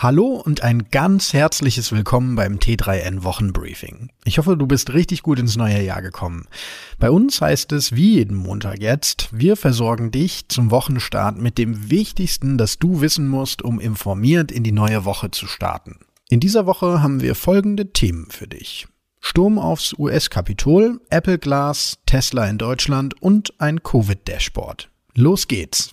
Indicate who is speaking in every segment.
Speaker 1: Hallo und ein ganz herzliches Willkommen beim T3N Wochenbriefing. Ich hoffe, du bist richtig gut ins neue Jahr gekommen. Bei uns heißt es wie jeden Montag jetzt, wir versorgen dich zum Wochenstart mit dem Wichtigsten, das du wissen musst, um informiert in die neue Woche zu starten. In dieser Woche haben wir folgende Themen für dich. Sturm aufs US-Kapitol, Apple Glass, Tesla in Deutschland und ein Covid-Dashboard. Los geht's!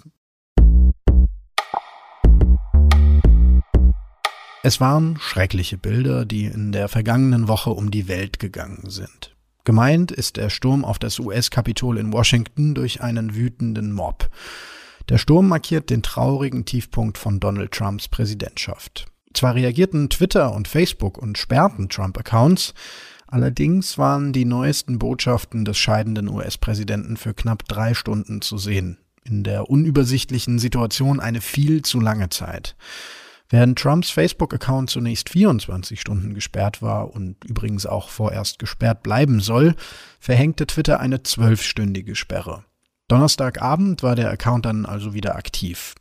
Speaker 1: Es waren schreckliche Bilder, die in der vergangenen Woche um die Welt gegangen sind. Gemeint ist der Sturm auf das US-Kapitol in Washington durch einen wütenden Mob. Der Sturm markiert den traurigen Tiefpunkt von Donald Trumps Präsidentschaft. Zwar reagierten Twitter und Facebook und sperrten Trump-Accounts, allerdings waren die neuesten Botschaften des scheidenden US-Präsidenten für knapp drei Stunden zu sehen. In der unübersichtlichen Situation eine viel zu lange Zeit. Während Trumps Facebook-Account zunächst 24 Stunden gesperrt war und übrigens auch vorerst gesperrt bleiben soll, verhängte Twitter eine zwölfstündige Sperre. Donnerstagabend war der Account dann also wieder aktiv.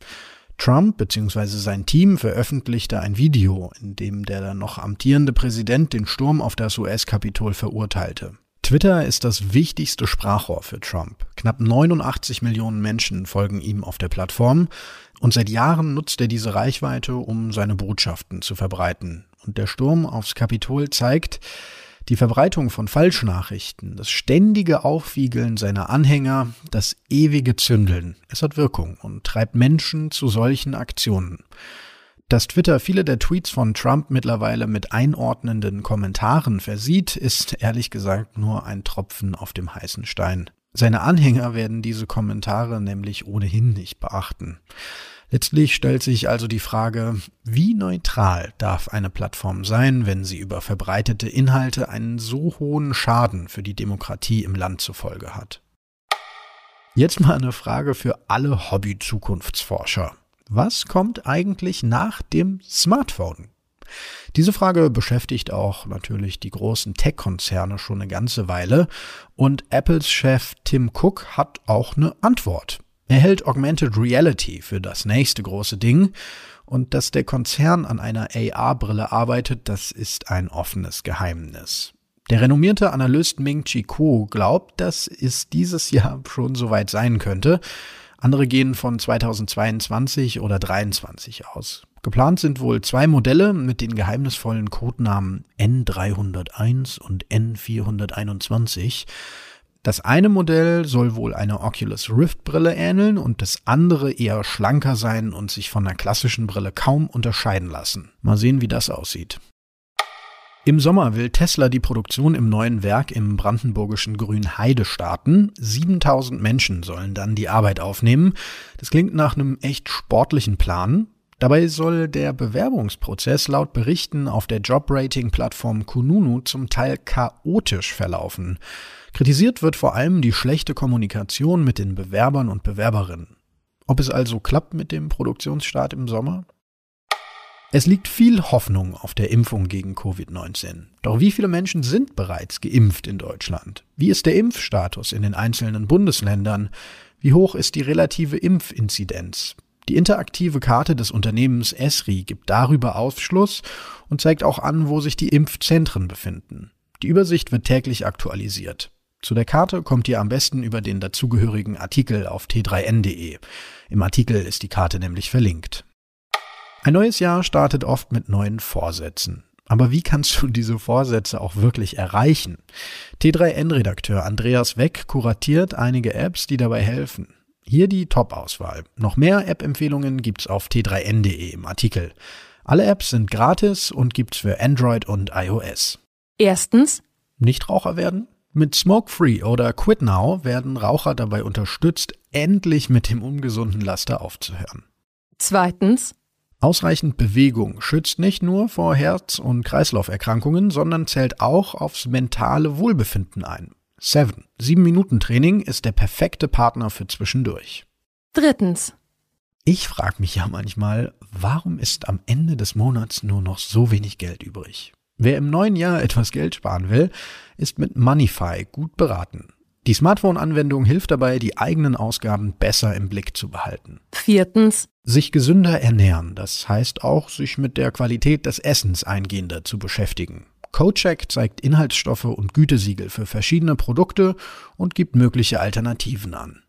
Speaker 1: Trump bzw. sein Team veröffentlichte ein Video, in dem der dann noch amtierende Präsident den Sturm auf das US-Kapitol verurteilte. Twitter ist das wichtigste Sprachrohr für Trump. Knapp 89 Millionen Menschen folgen ihm auf der Plattform und seit Jahren nutzt er diese Reichweite, um seine Botschaften zu verbreiten. Und der Sturm aufs Kapitol zeigt, die Verbreitung von Falschnachrichten, das ständige Aufwiegeln seiner Anhänger, das ewige Zündeln, es hat Wirkung und treibt Menschen zu solchen Aktionen. Dass Twitter viele der Tweets von Trump mittlerweile mit einordnenden Kommentaren versieht, ist ehrlich gesagt nur ein Tropfen auf dem heißen Stein. Seine Anhänger werden diese Kommentare nämlich ohnehin nicht beachten. Letztlich stellt sich also die Frage, wie neutral darf eine Plattform sein, wenn sie über verbreitete Inhalte einen so hohen Schaden für die Demokratie im Land zur Folge hat. Jetzt mal eine Frage für alle Hobby-Zukunftsforscher. Was kommt eigentlich nach dem Smartphone? Diese Frage beschäftigt auch natürlich die großen Tech-Konzerne schon eine ganze Weile und Apples Chef Tim Cook hat auch eine Antwort. Er hält Augmented Reality für das nächste große Ding und dass der Konzern an einer AR-Brille arbeitet, das ist ein offenes Geheimnis. Der renommierte Analyst Ming Chi Kuo glaubt, dass es dieses Jahr schon soweit sein könnte andere gehen von 2022 oder 2023 aus. Geplant sind wohl zwei Modelle mit den geheimnisvollen Codenamen N301 und N421. Das eine Modell soll wohl einer Oculus Rift Brille ähneln und das andere eher schlanker sein und sich von einer klassischen Brille kaum unterscheiden lassen. Mal sehen, wie das aussieht. Im Sommer will Tesla die Produktion im neuen Werk im brandenburgischen Grünheide starten. 7000 Menschen sollen dann die Arbeit aufnehmen. Das klingt nach einem echt sportlichen Plan. Dabei soll der Bewerbungsprozess laut Berichten auf der Jobrating-Plattform Kununu zum Teil chaotisch verlaufen. Kritisiert wird vor allem die schlechte Kommunikation mit den Bewerbern und Bewerberinnen. Ob es also klappt mit dem Produktionsstart im Sommer? Es liegt viel Hoffnung auf der Impfung gegen Covid-19. Doch wie viele Menschen sind bereits geimpft in Deutschland? Wie ist der Impfstatus in den einzelnen Bundesländern? Wie hoch ist die relative Impfinzidenz? Die interaktive Karte des Unternehmens Esri gibt darüber Aufschluss und zeigt auch an, wo sich die Impfzentren befinden. Die Übersicht wird täglich aktualisiert. Zu der Karte kommt ihr am besten über den dazugehörigen Artikel auf t3n.de. Im Artikel ist die Karte nämlich verlinkt. Ein neues Jahr startet oft mit neuen Vorsätzen. Aber wie kannst du diese Vorsätze auch wirklich erreichen? T3N-Redakteur Andreas Weck kuratiert einige Apps, die dabei helfen. Hier die Top-Auswahl. Noch mehr App-Empfehlungen gibt's auf t3n.de im Artikel. Alle Apps sind gratis und gibt's für Android und iOS.
Speaker 2: Erstens.
Speaker 1: Nichtraucher werden? Mit Smoke Free oder Quit Now werden Raucher dabei unterstützt, endlich mit dem ungesunden Laster aufzuhören.
Speaker 2: Zweitens.
Speaker 1: Ausreichend Bewegung schützt nicht nur vor Herz- und Kreislauferkrankungen, sondern zählt auch aufs mentale Wohlbefinden ein. Seven. Sieben Minuten Training ist der perfekte Partner für zwischendurch.
Speaker 2: Drittens.
Speaker 1: Ich frage mich ja manchmal, warum ist am Ende des Monats nur noch so wenig Geld übrig? Wer im neuen Jahr etwas Geld sparen will, ist mit Moneyfy gut beraten. Die Smartphone-Anwendung hilft dabei, die eigenen Ausgaben besser im Blick zu behalten.
Speaker 2: Viertens.
Speaker 1: Sich gesünder ernähren, das heißt auch, sich mit der Qualität des Essens eingehender zu beschäftigen. CoCheck zeigt Inhaltsstoffe und Gütesiegel für verschiedene Produkte und gibt mögliche Alternativen an.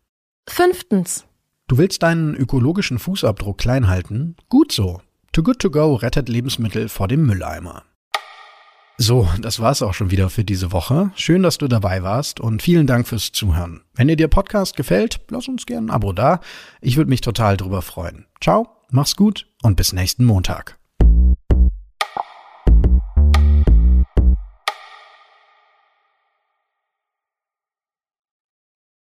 Speaker 2: Fünftens.
Speaker 1: Du willst deinen ökologischen Fußabdruck klein halten? Gut so. Too Good To Go rettet Lebensmittel vor dem Mülleimer. So, das war's auch schon wieder für diese Woche. Schön, dass du dabei warst und vielen Dank fürs Zuhören. Wenn dir der Podcast gefällt, lass uns gerne ein Abo da. Ich würde mich total drüber freuen. Ciao, mach's gut und bis nächsten Montag.